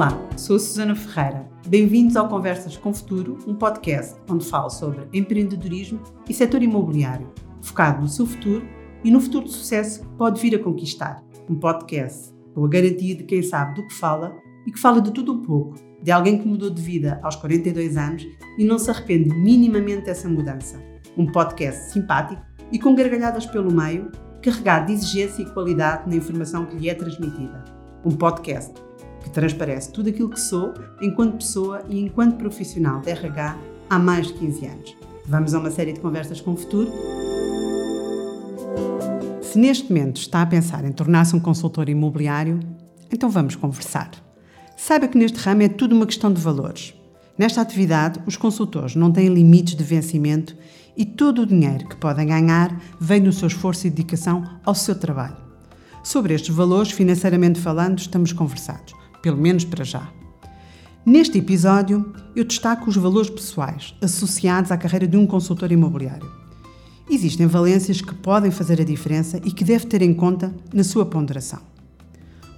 Olá, sou a Susana Ferreira. Bem-vindos ao Conversas com Futuro, um podcast onde falo sobre empreendedorismo e setor imobiliário, focado no seu futuro e no futuro de sucesso que pode vir a conquistar. Um podcast com a garantia de quem sabe do que fala e que fala de tudo um pouco, de alguém que mudou de vida aos 42 anos e não se arrepende minimamente dessa mudança. Um podcast simpático e com gargalhadas pelo meio, carregado de exigência e qualidade na informação que lhe é transmitida. Um podcast que transparece tudo aquilo que sou enquanto pessoa e enquanto profissional de RH há mais de 15 anos. Vamos a uma série de conversas com o futuro? Se neste momento está a pensar em tornar-se um consultor imobiliário, então vamos conversar. Saiba que neste ramo é tudo uma questão de valores. Nesta atividade, os consultores não têm limites de vencimento e todo o dinheiro que podem ganhar vem do seu esforço e dedicação ao seu trabalho. Sobre estes valores, financeiramente falando, estamos conversados pelo menos para já. Neste episódio, eu destaco os valores pessoais associados à carreira de um consultor imobiliário. Existem valências que podem fazer a diferença e que deve ter em conta na sua ponderação.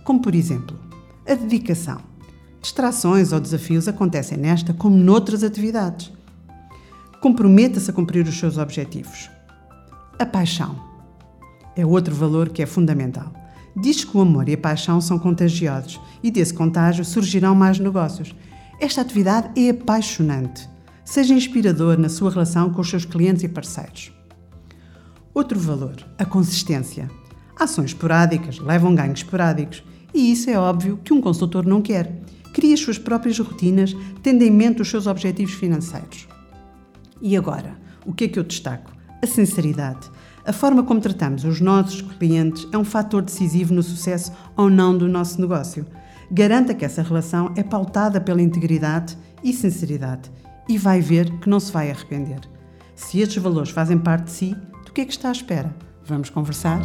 Como, por exemplo, a dedicação. Distrações ou desafios acontecem nesta como noutras atividades. Comprometa-se a cumprir os seus objetivos. A paixão é outro valor que é fundamental. Diz que o amor e a paixão são contagiosos e desse contágio surgirão mais negócios. Esta atividade é apaixonante. Seja inspirador na sua relação com os seus clientes e parceiros. Outro valor, a consistência. Ações esporádicas levam ganhos esporádicos e isso é óbvio que um consultor não quer. Cria as suas próprias rotinas, tendo em mente os seus objetivos financeiros. E agora, o que é que eu destaco? A sinceridade. A forma como tratamos os nossos clientes é um fator decisivo no sucesso ou não do nosso negócio. Garanta que essa relação é pautada pela integridade e sinceridade e vai ver que não se vai arrepender. Se estes valores fazem parte de si, do que é que está à espera? Vamos conversar?